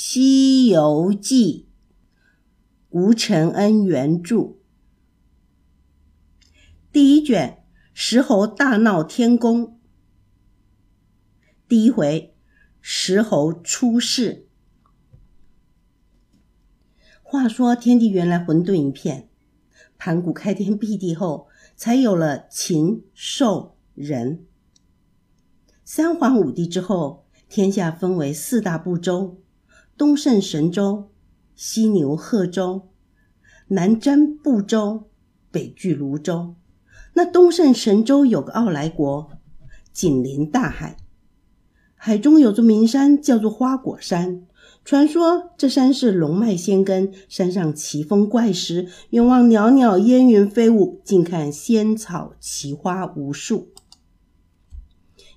西游记》，吴承恩原著。第一卷：石猴大闹天宫。第一回：石猴出世。话说天地原来混沌一片，盘古开天辟地后，才有了禽兽人。三皇五帝之后，天下分为四大部洲。东胜神州，西牛贺州，南瞻部洲，北俱泸州。那东胜神州有个傲来国，紧邻大海，海中有座名山，叫做花果山。传说这山是龙脉仙根，山上奇峰怪石，远望袅袅烟云飞舞，近看仙草奇花无数。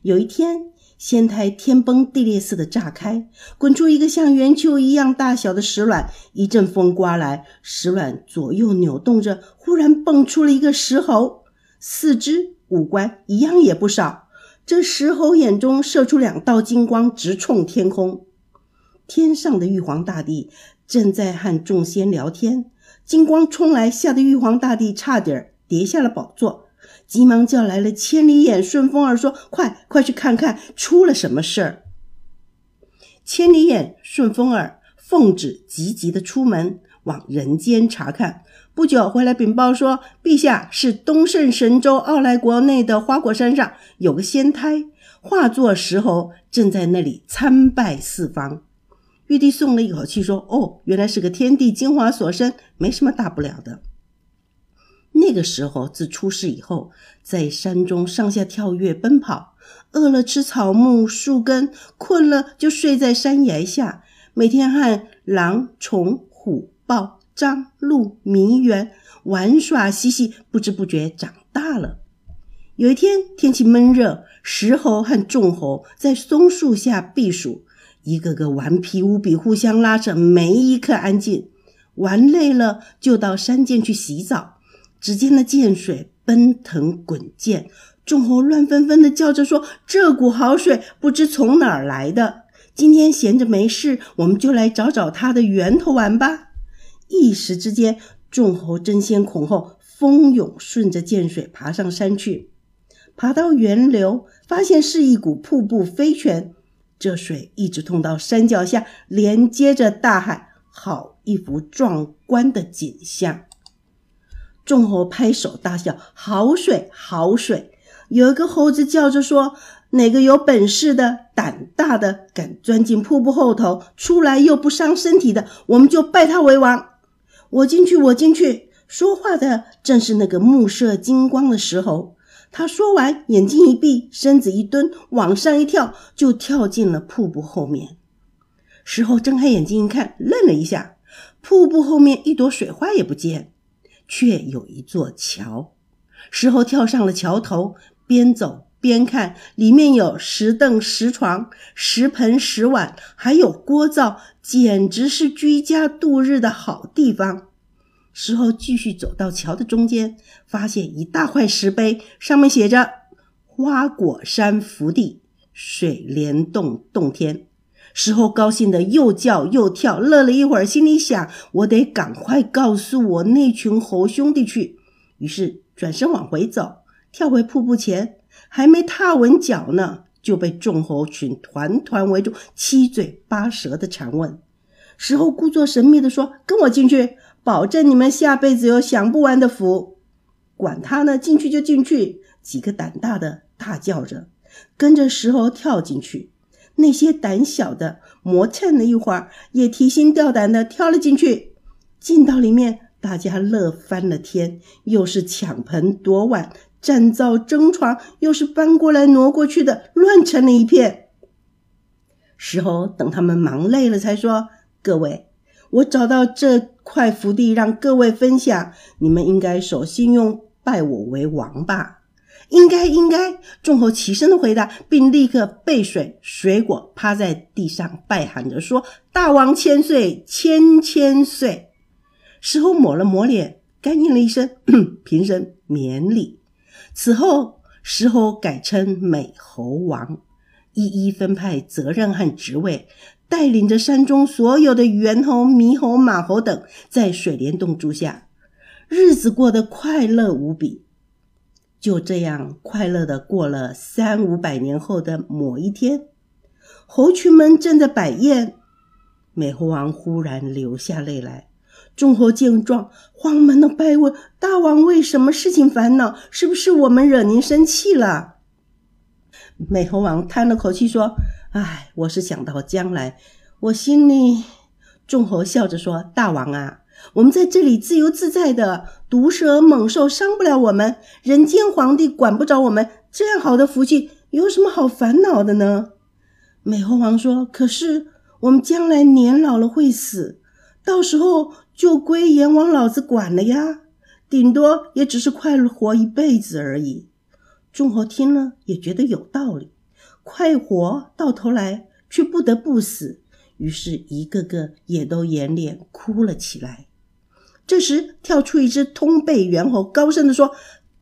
有一天。仙台天崩地裂似的炸开，滚出一个像圆球一样大小的石卵。一阵风刮来，石卵左右扭动着，忽然蹦出了一个石猴，四肢五官一样也不少。这石猴眼中射出两道金光，直冲天空。天上的玉皇大帝正在和众仙聊天，金光冲来，吓得玉皇大帝差点跌下了宝座。急忙叫来了千里眼、顺风耳，说：“快快去看看出了什么事儿。”千里眼、顺风耳奉旨急急的出门往人间查看。不久回来禀报说：“陛下是东胜神州傲来国内的花果山上有个仙胎，化作石猴，正在那里参拜四方。”玉帝松了一口气，说：“哦，原来是个天地精华所生，没什么大不了的。”那个时候，自出世以后，在山中上下跳跃奔跑，饿了吃草木树根，困了就睡在山崖下，每天和狼、虫、虎、豹、獐、鹿、麋、猿玩耍嬉戏，不知不觉长大了。有一天天气闷热，石猴和众猴在松树下避暑，一个个顽皮无比，互相拉扯，没一刻安静。玩累了，就到山涧去洗澡。只见那涧水奔腾滚溅，众猴乱纷纷的叫着说：“这股好水不知从哪儿来的。今天闲着没事，我们就来找找它的源头玩吧。”一时之间，众猴争先恐后，蜂拥顺着涧水爬上山去。爬到源流，发现是一股瀑布飞泉，这水一直通到山脚下，连接着大海，好一幅壮观的景象。众猴拍手大笑：“好水，好水！”有一个猴子叫着说：“哪个有本事的、胆大的，敢钻进瀑布后头，出来又不伤身体的，我们就拜他为王。”我进去，我进去。说话的正是那个目射金光的石猴。他说完，眼睛一闭，身子一蹲，往上一跳，就跳进了瀑布后面。石猴睁开眼睛一看，愣了一下，瀑布后面一朵水花也不见。却有一座桥，石猴跳上了桥头，边走边看，里面有石凳、石床、石盆、石碗，还有锅灶，简直是居家度日的好地方。石猴继续走到桥的中间，发现一大块石碑，上面写着“花果山福地，水帘洞洞天”。石猴高兴的又叫又跳，乐了一会儿，心里想：我得赶快告诉我那群猴兄弟去。于是转身往回走，跳回瀑布前，还没踏稳脚呢，就被众猴群团团围住，七嘴八舌的缠问。石猴故作神秘的说：“跟我进去，保证你们下辈子有享不完的福。”管他呢，进去就进去。几个胆大的大叫着，跟着石猴跳进去。那些胆小的磨蹭了一会儿，也提心吊胆的跳了进去。进到里面，大家乐翻了天，又是抢盆夺碗、占灶争床，又是搬过来挪过去的，乱成了一片。石猴等他们忙累了，才说：“各位，我找到这块福地，让各位分享，你们应该守信用，拜我为王吧。”应该应该，众猴齐声的回答，并立刻背水水果，趴在地上拜喊着说：“大王千岁，千千岁！”石猴抹了抹脸，干应了一声，平身免礼。此后，石猴改称美猴王。一一分派责任和职位，带领着山中所有的猿猴、猕猴、马猴等，在水帘洞住下，日子过得快乐无比。就这样快乐的过了三五百年后的某一天，猴群们正在摆宴，美猴王忽然流下泪来。众猴见状，慌忙的拜问：“大王为什么事情烦恼？是不是我们惹您生气了？”美猴王叹了口气说：“唉，我是想到将来，我心里……”众猴笑着说：“大王啊。”我们在这里自由自在的，毒蛇猛兽伤不了我们，人间皇帝管不着我们，这样好的福气，有什么好烦恼的呢？美猴王说：“可是我们将来年老了会死，到时候就归阎王老子管了呀，顶多也只是快活一辈子而已。”众猴听了也觉得有道理，快活到头来却不得不死，于是一个个也都掩脸哭了起来。这时，跳出一只通背猿猴，高声地说：“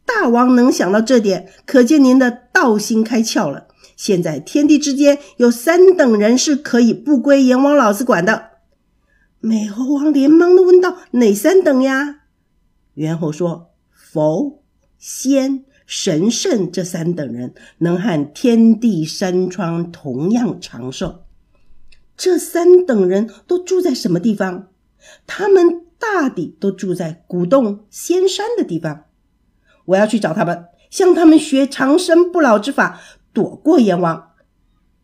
大王能想到这点，可见您的道心开窍了。现在天地之间有三等人是可以不归阎王老子管的。”美猴王连忙的问道：“哪三等呀？”猿猴说：“佛、仙、神圣这三等人能和天地山川同样长寿。这三等人都住在什么地方？他们？”大抵都住在古洞仙山的地方，我要去找他们，向他们学长生不老之法，躲过阎王。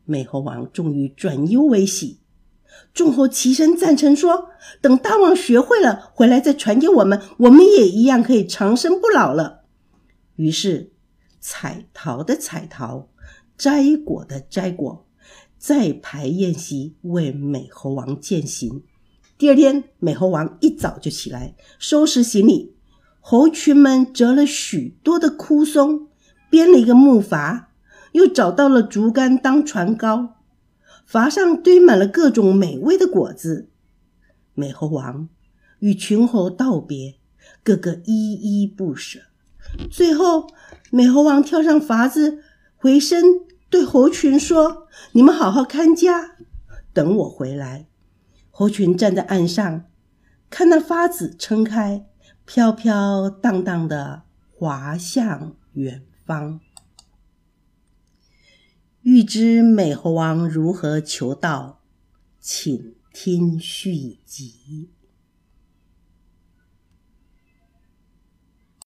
美猴王终于转忧为喜，众猴齐声赞成说：“等大王学会了，回来再传给我们，我们也一样可以长生不老了。”于是，采桃的采桃，摘果的摘果，再排宴席为美猴王饯行。第二天，美猴王一早就起来收拾行李。猴群们折了许多的枯松，编了一个木筏，又找到了竹竿当船篙，筏上堆满了各种美味的果子。美猴王与群猴道别，个个依依不舍。最后，美猴王跳上筏子，回身对猴群说：“你们好好看家，等我回来。”猴群站在岸上，看那发子撑开，飘飘荡荡的滑向远方。欲知美猴王如何求道，请听续集。